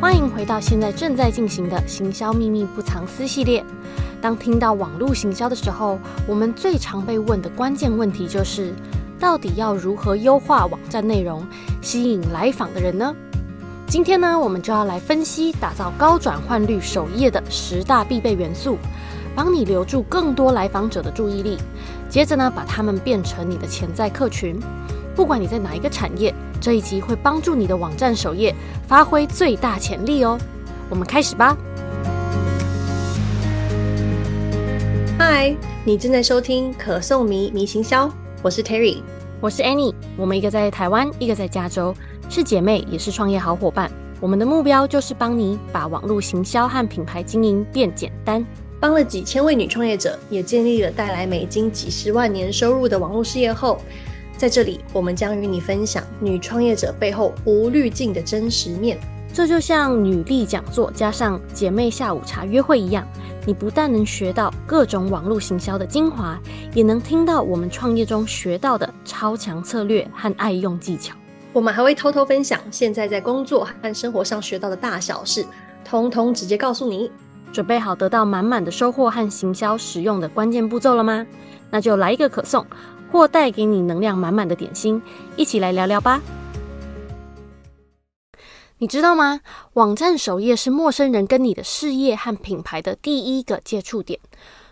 欢迎回到现在正在进行的行销秘密不藏私系列。当听到网络行销的时候，我们最常被问的关键问题就是：到底要如何优化网站内容，吸引来访的人呢？今天呢，我们就要来分析打造高转换率首页的十大必备元素，帮你留住更多来访者的注意力。接着呢，把他们变成你的潜在客群。不管你在哪一个产业，这一集会帮助你的网站首页发挥最大潜力哦。我们开始吧。嗨，你正在收听可颂迷迷行销，我是 Terry，我是 Annie，我们一个在台湾，一个在加州，是姐妹，也是创业好伙伴。我们的目标就是帮你把网络行销和品牌经营变简单，帮了几千位女创业者，也建立了带来美金几十万年收入的网络事业后，在这里我们将与你分享女创业者背后无滤镜的真实面。这就像女力讲座加上姐妹下午茶约会一样。你不但能学到各种网络行销的精华，也能听到我们创业中学到的超强策略和爱用技巧。我们还会偷偷分享现在在工作和生活上学到的大小事，通通直接告诉你。准备好得到满满的收获和行销实用的关键步骤了吗？那就来一个可颂，或带给你能量满满的点心，一起来聊聊吧。你知道吗？网站首页是陌生人跟你的事业和品牌的第一个接触点，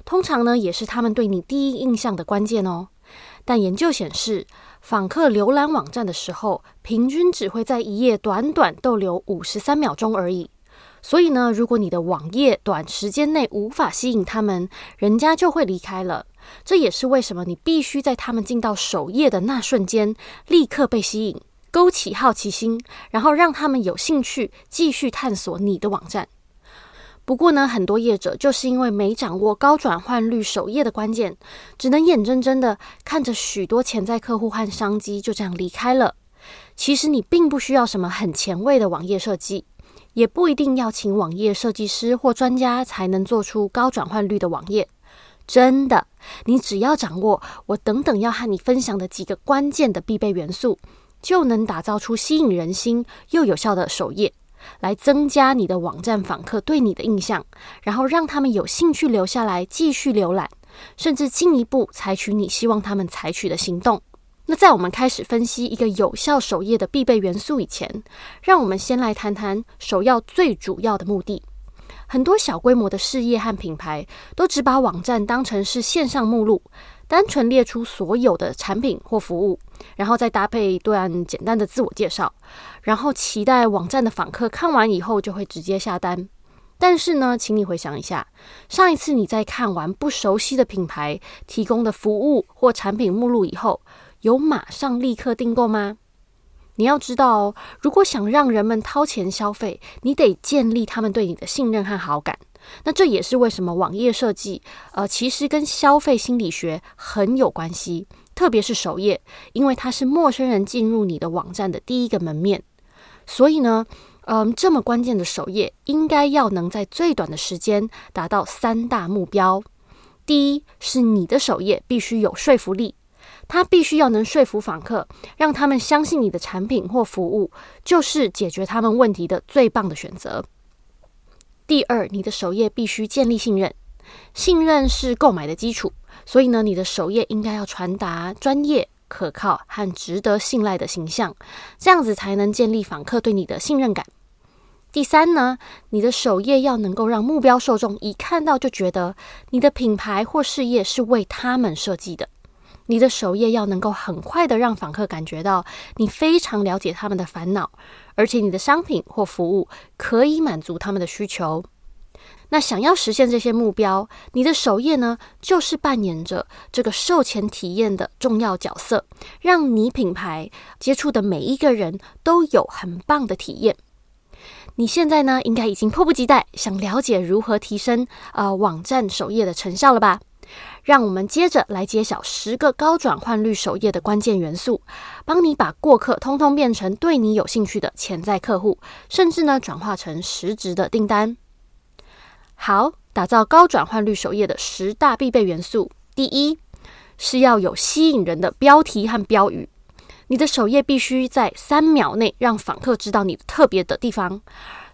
通常呢，也是他们对你第一印象的关键哦。但研究显示，访客浏览网站的时候，平均只会在一页短短逗留五十三秒钟而已。所以呢，如果你的网页短时间内无法吸引他们，人家就会离开了。这也是为什么你必须在他们进到首页的那瞬间，立刻被吸引。勾起好奇心，然后让他们有兴趣继续探索你的网站。不过呢，很多业者就是因为没掌握高转换率首页的关键，只能眼睁睁的看着许多潜在客户和商机就这样离开了。其实你并不需要什么很前卫的网页设计，也不一定要请网页设计师或专家才能做出高转换率的网页。真的，你只要掌握我等等要和你分享的几个关键的必备元素。就能打造出吸引人心又有效的首页，来增加你的网站访客对你的印象，然后让他们有兴趣留下来继续浏览，甚至进一步采取你希望他们采取的行动。那在我们开始分析一个有效首页的必备元素以前，让我们先来谈谈首要最主要的目的。很多小规模的事业和品牌都只把网站当成是线上目录。单纯列出所有的产品或服务，然后再搭配一段简单的自我介绍，然后期待网站的访客看完以后就会直接下单。但是呢，请你回想一下，上一次你在看完不熟悉的品牌提供的服务或产品目录以后，有马上立刻订购吗？你要知道哦，如果想让人们掏钱消费，你得建立他们对你的信任和好感。那这也是为什么网页设计，呃，其实跟消费心理学很有关系，特别是首页，因为它是陌生人进入你的网站的第一个门面。所以呢，嗯、这么关键的首页，应该要能在最短的时间达到三大目标。第一，是你的首页必须有说服力，它必须要能说服访客，让他们相信你的产品或服务就是解决他们问题的最棒的选择。第二，你的首页必须建立信任，信任是购买的基础，所以呢，你的首页应该要传达专业、可靠和值得信赖的形象，这样子才能建立访客对你的信任感。第三呢，你的首页要能够让目标受众一看到就觉得你的品牌或事业是为他们设计的。你的首页要能够很快的让访客感觉到你非常了解他们的烦恼，而且你的商品或服务可以满足他们的需求。那想要实现这些目标，你的首页呢，就是扮演着这个售前体验的重要角色，让你品牌接触的每一个人都有很棒的体验。你现在呢，应该已经迫不及待想了解如何提升呃网站首页的成效了吧？让我们接着来揭晓十个高转换率首页的关键元素，帮你把过客通通变成对你有兴趣的潜在客户，甚至呢转化成实质的订单。好，打造高转换率首页的十大必备元素，第一是要有吸引人的标题和标语。你的首页必须在三秒内让访客知道你特别的地方。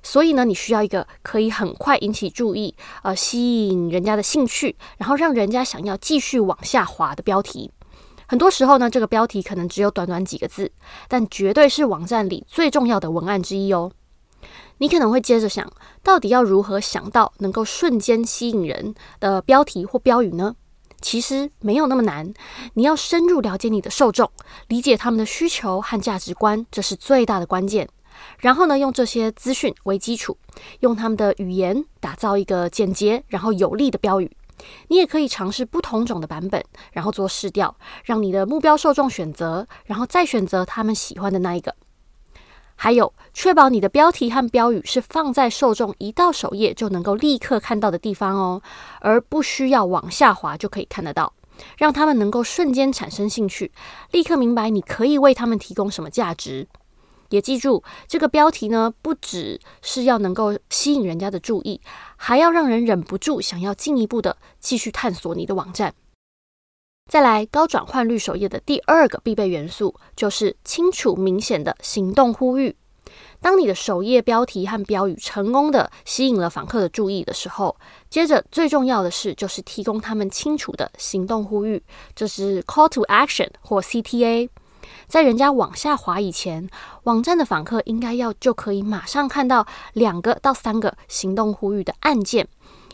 所以呢，你需要一个可以很快引起注意，呃，吸引人家的兴趣，然后让人家想要继续往下滑的标题。很多时候呢，这个标题可能只有短短几个字，但绝对是网站里最重要的文案之一哦。你可能会接着想，到底要如何想到能够瞬间吸引人的标题或标语呢？其实没有那么难，你要深入了解你的受众，理解他们的需求和价值观，这是最大的关键。然后呢，用这些资讯为基础，用他们的语言打造一个简洁然后有力的标语。你也可以尝试不同种的版本，然后做试调，让你的目标受众选择，然后再选择他们喜欢的那一个。还有，确保你的标题和标语是放在受众一到首页就能够立刻看到的地方哦，而不需要往下滑就可以看得到，让他们能够瞬间产生兴趣，立刻明白你可以为他们提供什么价值。也记住，这个标题呢，不只是要能够吸引人家的注意，还要让人忍不住想要进一步的继续探索你的网站。再来，高转换率首页的第二个必备元素就是清楚明显的行动呼吁。当你的首页标题和标语成功的吸引了访客的注意的时候，接着最重要的是就是提供他们清楚的行动呼吁，这是 Call to Action 或 CTA。在人家往下滑以前，网站的访客应该要就可以马上看到两个到三个行动呼吁的按键。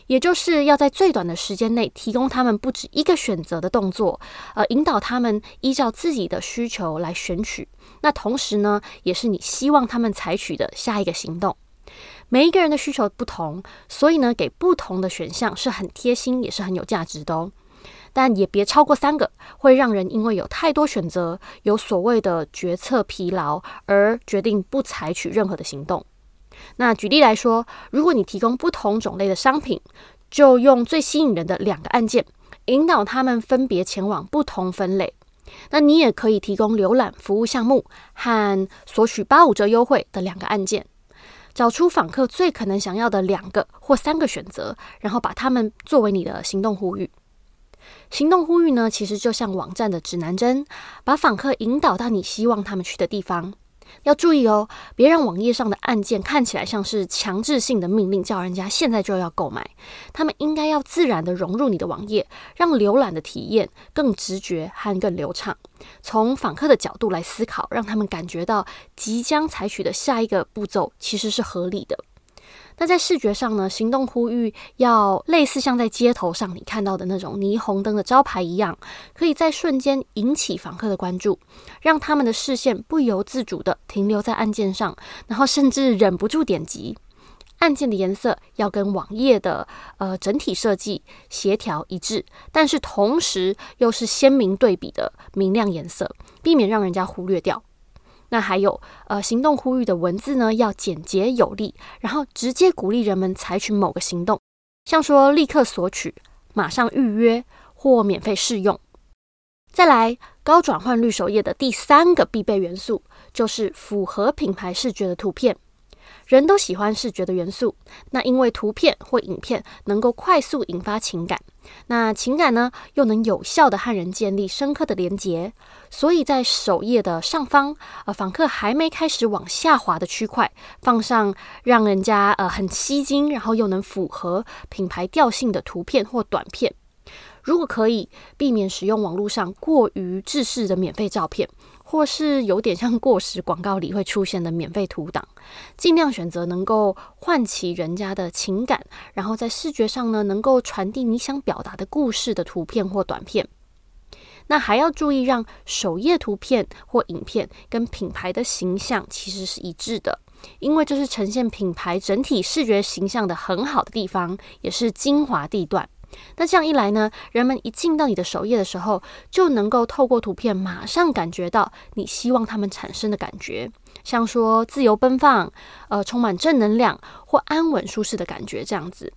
也就是要在最短的时间内提供他们不止一个选择的动作，呃，引导他们依照自己的需求来选取。那同时呢，也是你希望他们采取的下一个行动。每一个人的需求不同，所以呢，给不同的选项是很贴心，也是很有价值的哦。但也别超过三个，会让人因为有太多选择，有所谓的决策疲劳，而决定不采取任何的行动。那举例来说，如果你提供不同种类的商品，就用最吸引人的两个按键，引导他们分别前往不同分类。那你也可以提供浏览服务项目和索取八五折优惠的两个按键，找出访客最可能想要的两个或三个选择，然后把它们作为你的行动呼吁。行动呼吁呢，其实就像网站的指南针，把访客引导到你希望他们去的地方。要注意哦，别让网页上的按键看起来像是强制性的命令，叫人家现在就要购买。他们应该要自然地融入你的网页，让浏览的体验更直觉和更流畅。从访客的角度来思考，让他们感觉到即将采取的下一个步骤其实是合理的。那在视觉上呢，行动呼吁要类似像在街头上你看到的那种霓虹灯的招牌一样，可以在瞬间引起访客的关注，让他们的视线不由自主地停留在按键上，然后甚至忍不住点击。按键的颜色要跟网页的呃整体设计协调一致，但是同时又是鲜明对比的明亮颜色，避免让人家忽略掉。那还有，呃，行动呼吁的文字呢，要简洁有力，然后直接鼓励人们采取某个行动，像说立刻索取、马上预约或免费试用。再来，高转换率首页的第三个必备元素，就是符合品牌视觉的图片。人都喜欢视觉的元素，那因为图片或影片能够快速引发情感，那情感呢又能有效地和人建立深刻的连结，所以在首页的上方，呃，访客还没开始往下滑的区块，放上让人家呃很吸睛，然后又能符合品牌调性的图片或短片。如果可以，避免使用网络上过于制式的免费照片。或是有点像过时广告里会出现的免费图档，尽量选择能够唤起人家的情感，然后在视觉上呢能够传递你想表达的故事的图片或短片。那还要注意让首页图片或影片跟品牌的形象其实是一致的，因为这是呈现品牌整体视觉形象的很好的地方，也是精华地段。那这样一来呢，人们一进到你的首页的时候，就能够透过图片马上感觉到你希望他们产生的感觉，像说自由奔放，呃，充满正能量或安稳舒适的感觉这样子。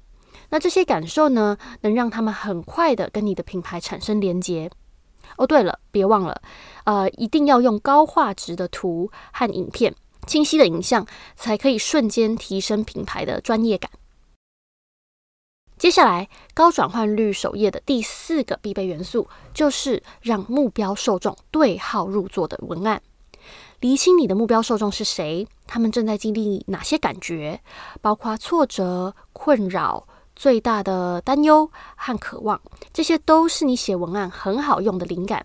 那这些感受呢，能让他们很快的跟你的品牌产生连接。哦，对了，别忘了，呃，一定要用高画质的图和影片，清晰的影像，才可以瞬间提升品牌的专业感。接下来，高转换率首页的第四个必备元素，就是让目标受众对号入座的文案。厘清你的目标受众是谁，他们正在经历哪些感觉，包括挫折、困扰、最大的担忧和渴望，这些都是你写文案很好用的灵感。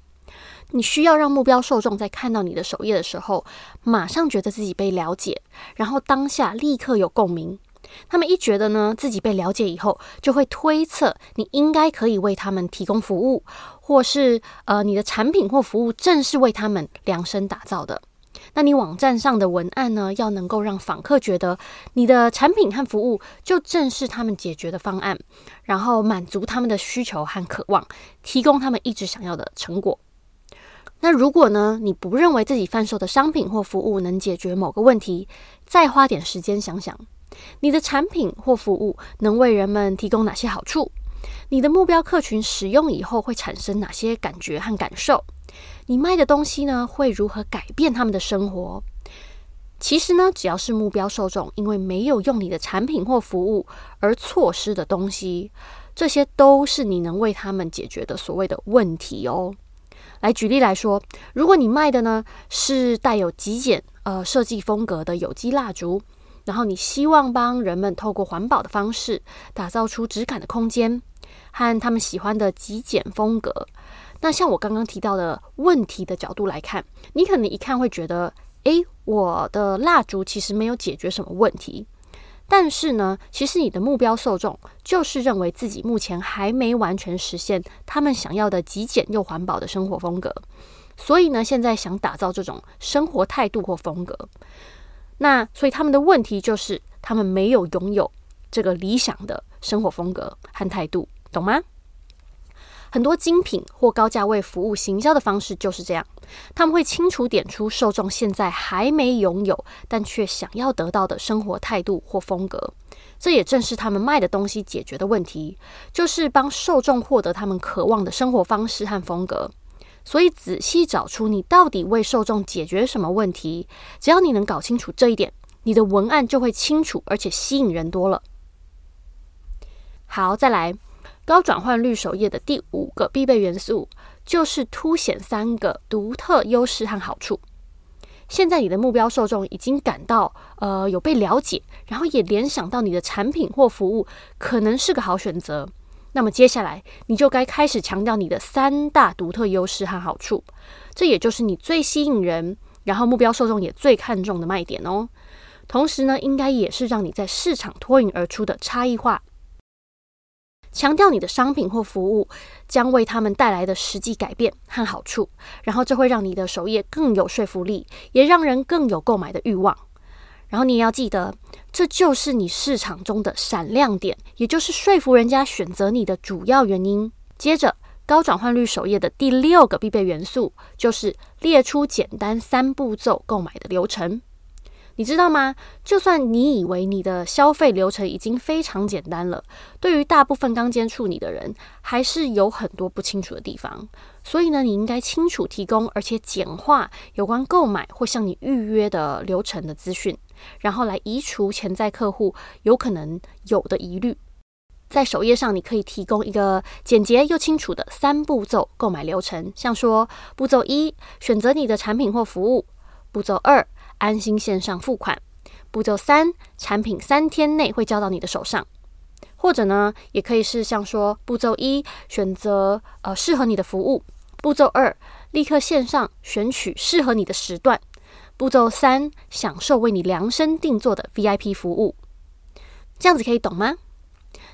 你需要让目标受众在看到你的首页的时候，马上觉得自己被了解，然后当下立刻有共鸣。他们一觉得呢，自己被了解以后，就会推测你应该可以为他们提供服务，或是呃，你的产品或服务正是为他们量身打造的。那你网站上的文案呢，要能够让访客觉得你的产品和服务就正是他们解决的方案，然后满足他们的需求和渴望，提供他们一直想要的成果。那如果呢，你不认为自己贩售的商品或服务能解决某个问题，再花点时间想想，你的产品或服务能为人们提供哪些好处？你的目标客群使用以后会产生哪些感觉和感受？你卖的东西呢，会如何改变他们的生活？其实呢，只要是目标受众因为没有用你的产品或服务而错失的东西，这些都是你能为他们解决的所谓的问题哦。来举例来说，如果你卖的呢是带有极简呃设计风格的有机蜡烛，然后你希望帮人们透过环保的方式打造出质感的空间和他们喜欢的极简风格，那像我刚刚提到的问题的角度来看，你可能一看会觉得，诶，我的蜡烛其实没有解决什么问题。但是呢，其实你的目标受众就是认为自己目前还没完全实现他们想要的极简又环保的生活风格，所以呢，现在想打造这种生活态度或风格。那所以他们的问题就是他们没有拥有这个理想的生活风格和态度，懂吗？很多精品或高价位服务行销的方式就是这样，他们会清楚点出受众现在还没拥有，但却想要得到的生活态度或风格。这也正是他们卖的东西解决的问题，就是帮受众获得他们渴望的生活方式和风格。所以仔细找出你到底为受众解决什么问题，只要你能搞清楚这一点，你的文案就会清楚而且吸引人多了。好，再来。高转换率首页的第五个必备元素，就是凸显三个独特优势和好处。现在你的目标受众已经感到呃有被了解，然后也联想到你的产品或服务可能是个好选择。那么接下来你就该开始强调你的三大独特优势和好处，这也就是你最吸引人，然后目标受众也最看重的卖点哦。同时呢，应该也是让你在市场脱颖而出的差异化。强调你的商品或服务将为他们带来的实际改变和好处，然后这会让你的首页更有说服力，也让人更有购买的欲望。然后你也要记得，这就是你市场中的闪亮点，也就是说服人家选择你的主要原因。接着，高转换率首页的第六个必备元素就是列出简单三步骤购买的流程。你知道吗？就算你以为你的消费流程已经非常简单了，对于大部分刚接触你的人，还是有很多不清楚的地方。所以呢，你应该清楚提供，而且简化有关购买或向你预约的流程的资讯，然后来移除潜在客户有可能有的疑虑。在首页上，你可以提供一个简洁又清楚的三步骤购买流程，像说：步骤一，选择你的产品或服务；步骤二，安心线上付款。步骤三，产品三天内会交到你的手上。或者呢，也可以是像说，步骤一，选择呃适合你的服务；步骤二，立刻线上选取适合你的时段；步骤三，享受为你量身定做的 VIP 服务。这样子可以懂吗？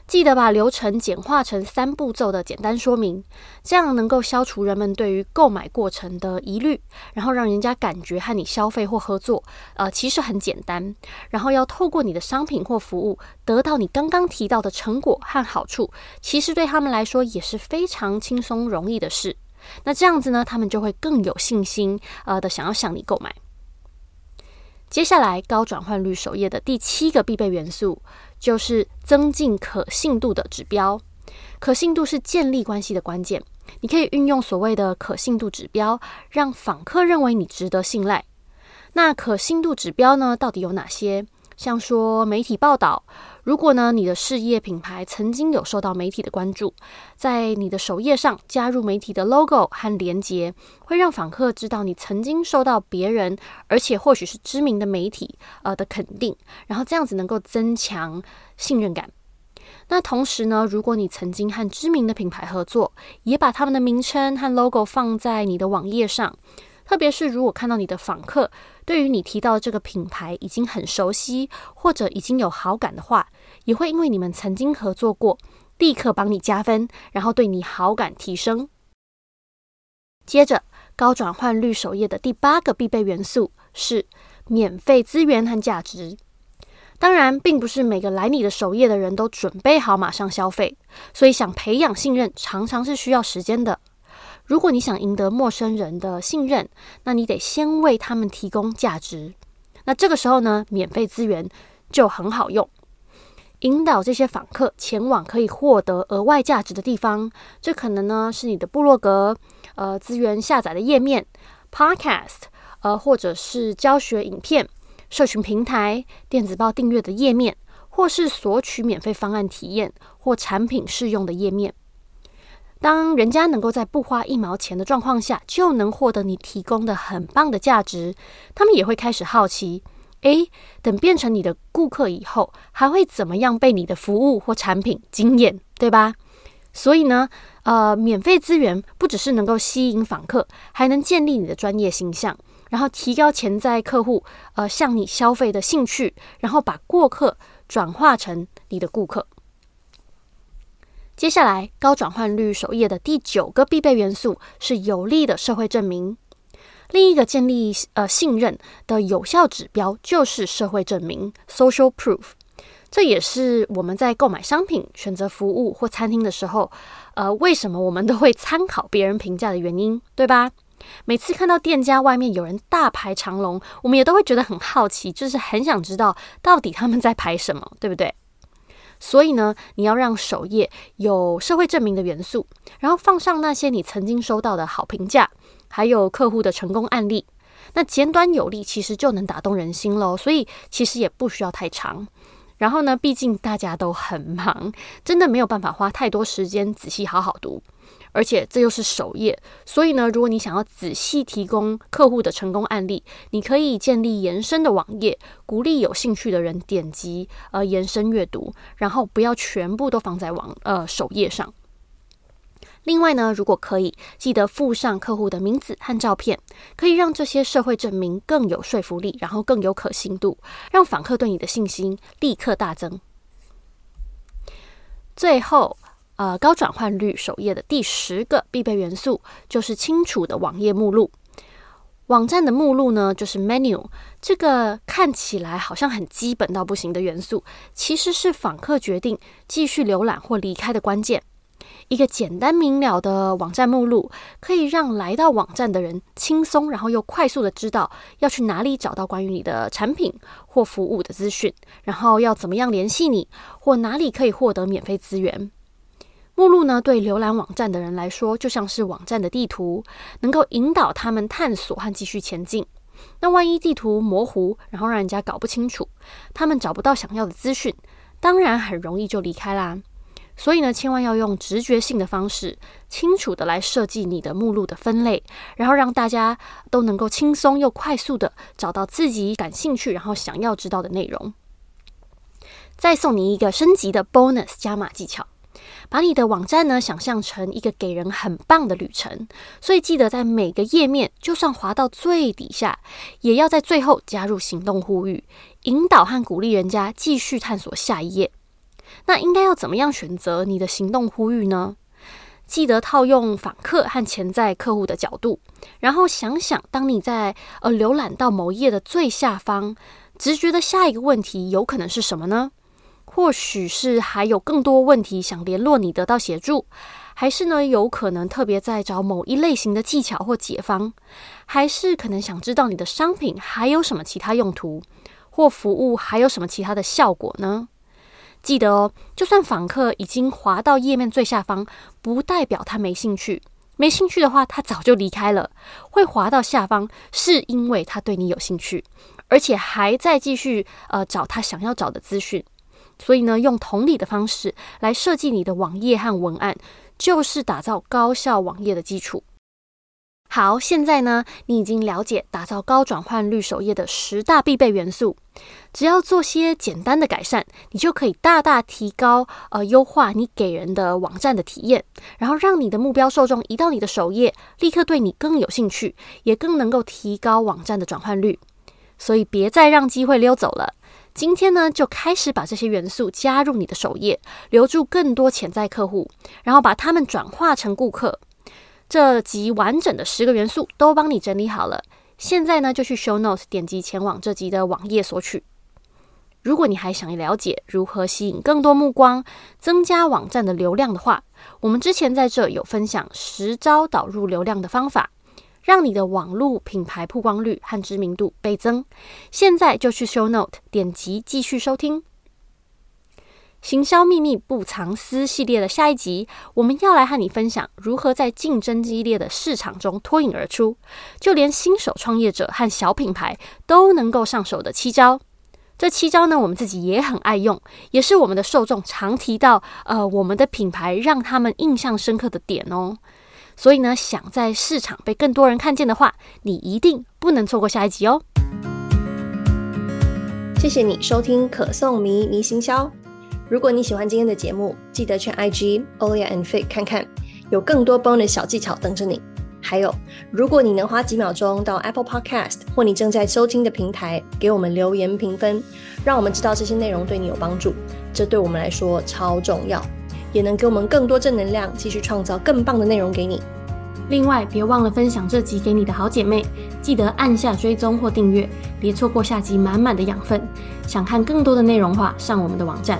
记得把流程简化成三步骤的简单说明，这样能够消除人们对于购买过程的疑虑，然后让人家感觉和你消费或合作，呃，其实很简单。然后要透过你的商品或服务得到你刚刚提到的成果和好处，其实对他们来说也是非常轻松容易的事。那这样子呢，他们就会更有信心，呃的想要向你购买。接下来，高转换率首页的第七个必备元素。就是增进可信度的指标，可信度是建立关系的关键。你可以运用所谓的可信度指标，让访客认为你值得信赖。那可信度指标呢，到底有哪些？像说媒体报道，如果呢你的事业品牌曾经有受到媒体的关注，在你的首页上加入媒体的 logo 和连接，会让访客知道你曾经受到别人，而且或许是知名的媒体呃的肯定，然后这样子能够增强信任感。那同时呢，如果你曾经和知名的品牌合作，也把他们的名称和 logo 放在你的网页上。特别是如果看到你的访客对于你提到的这个品牌已经很熟悉，或者已经有好感的话，也会因为你们曾经合作过，立刻帮你加分，然后对你好感提升。接着，高转换率首页的第八个必备元素是免费资源和价值。当然，并不是每个来你的首页的人都准备好马上消费，所以想培养信任，常常是需要时间的。如果你想赢得陌生人的信任，那你得先为他们提供价值。那这个时候呢，免费资源就很好用，引导这些访客前往可以获得额外价值的地方。这可能呢是你的部落格，呃，资源下载的页面，Podcast，呃，或者是教学影片、社群平台、电子报订阅的页面，或是索取免费方案体验或产品试用的页面。当人家能够在不花一毛钱的状况下就能获得你提供的很棒的价值，他们也会开始好奇：诶，等变成你的顾客以后，还会怎么样被你的服务或产品惊艳，对吧？所以呢，呃，免费资源不只是能够吸引访客，还能建立你的专业形象，然后提高潜在客户呃向你消费的兴趣，然后把过客转化成你的顾客。接下来，高转换率首页的第九个必备元素是有力的社会证明。另一个建立呃信任的有效指标就是社会证明 （social proof）。这也是我们在购买商品、选择服务或餐厅的时候，呃，为什么我们都会参考别人评价的原因，对吧？每次看到店家外面有人大排长龙，我们也都会觉得很好奇，就是很想知道到底他们在排什么，对不对？所以呢，你要让首页有社会证明的元素，然后放上那些你曾经收到的好评价，还有客户的成功案例。那简短有力，其实就能打动人心喽。所以其实也不需要太长。然后呢，毕竟大家都很忙，真的没有办法花太多时间仔细好好读。而且这又是首页，所以呢，如果你想要仔细提供客户的成功案例，你可以建立延伸的网页，鼓励有兴趣的人点击呃延伸阅读，然后不要全部都放在网呃首页上。另外呢，如果可以，记得附上客户的名字和照片，可以让这些社会证明更有说服力，然后更有可信度，让访客对你的信心立刻大增。最后。呃，高转换率首页的第十个必备元素就是清楚的网页目录。网站的目录呢，就是 menu。这个看起来好像很基本到不行的元素，其实是访客决定继续浏览或离开的关键。一个简单明了的网站目录，可以让来到网站的人轻松，然后又快速的知道要去哪里找到关于你的产品或服务的资讯，然后要怎么样联系你，或哪里可以获得免费资源。目录呢，对浏览网站的人来说，就像是网站的地图，能够引导他们探索和继续前进。那万一地图模糊，然后让人家搞不清楚，他们找不到想要的资讯，当然很容易就离开啦。所以呢，千万要用直觉性的方式，清楚的来设计你的目录的分类，然后让大家都能够轻松又快速的找到自己感兴趣，然后想要知道的内容。再送你一个升级的 bonus 加码技巧。把你的网站呢想象成一个给人很棒的旅程，所以记得在每个页面，就算滑到最底下，也要在最后加入行动呼吁，引导和鼓励人家继续探索下一页。那应该要怎么样选择你的行动呼吁呢？记得套用访客和潜在客户的角度，然后想想，当你在呃浏览到某页的最下方，直觉的下一个问题有可能是什么呢？或许是还有更多问题想联络你得到协助，还是呢有可能特别在找某一类型的技巧或解方，还是可能想知道你的商品还有什么其他用途，或服务还有什么其他的效果呢？记得哦，就算访客已经滑到页面最下方，不代表他没兴趣。没兴趣的话，他早就离开了。会滑到下方，是因为他对你有兴趣，而且还在继续呃找他想要找的资讯。所以呢，用同理的方式来设计你的网页和文案，就是打造高效网页的基础。好，现在呢，你已经了解打造高转换率首页的十大必备元素。只要做些简单的改善，你就可以大大提高呃优化你给人的网站的体验，然后让你的目标受众移到你的首页，立刻对你更有兴趣，也更能够提高网站的转换率。所以别再让机会溜走了。今天呢，就开始把这些元素加入你的首页，留住更多潜在客户，然后把他们转化成顾客。这集完整的十个元素都帮你整理好了，现在呢就去 Show Notes 点击前往这集的网页索取。如果你还想了解如何吸引更多目光、增加网站的流量的话，我们之前在这有分享十招导入流量的方法，让你的网络品牌曝光率和知名度倍增。现在就去 Show Note 点击继续收听。行销秘密不藏私系列的下一集，我们要来和你分享如何在竞争激烈的市场中脱颖而出，就连新手创业者和小品牌都能够上手的七招。这七招呢，我们自己也很爱用，也是我们的受众常提到，呃，我们的品牌让他们印象深刻的点哦。所以呢，想在市场被更多人看见的话，你一定不能错过下一集哦。谢谢你收听可颂迷迷行销。如果你喜欢今天的节目，记得去 IG Olia and Faye 看看，有更多 bonus 小技巧等着你。还有，如果你能花几秒钟到 Apple Podcast 或你正在收听的平台给我们留言评分，让我们知道这些内容对你有帮助，这对我们来说超重要，也能给我们更多正能量，继续创造更棒的内容给你。另外，别忘了分享这集给你的好姐妹，记得按下追踪或订阅，别错过下集满满的养分。想看更多的内容话，上我们的网站。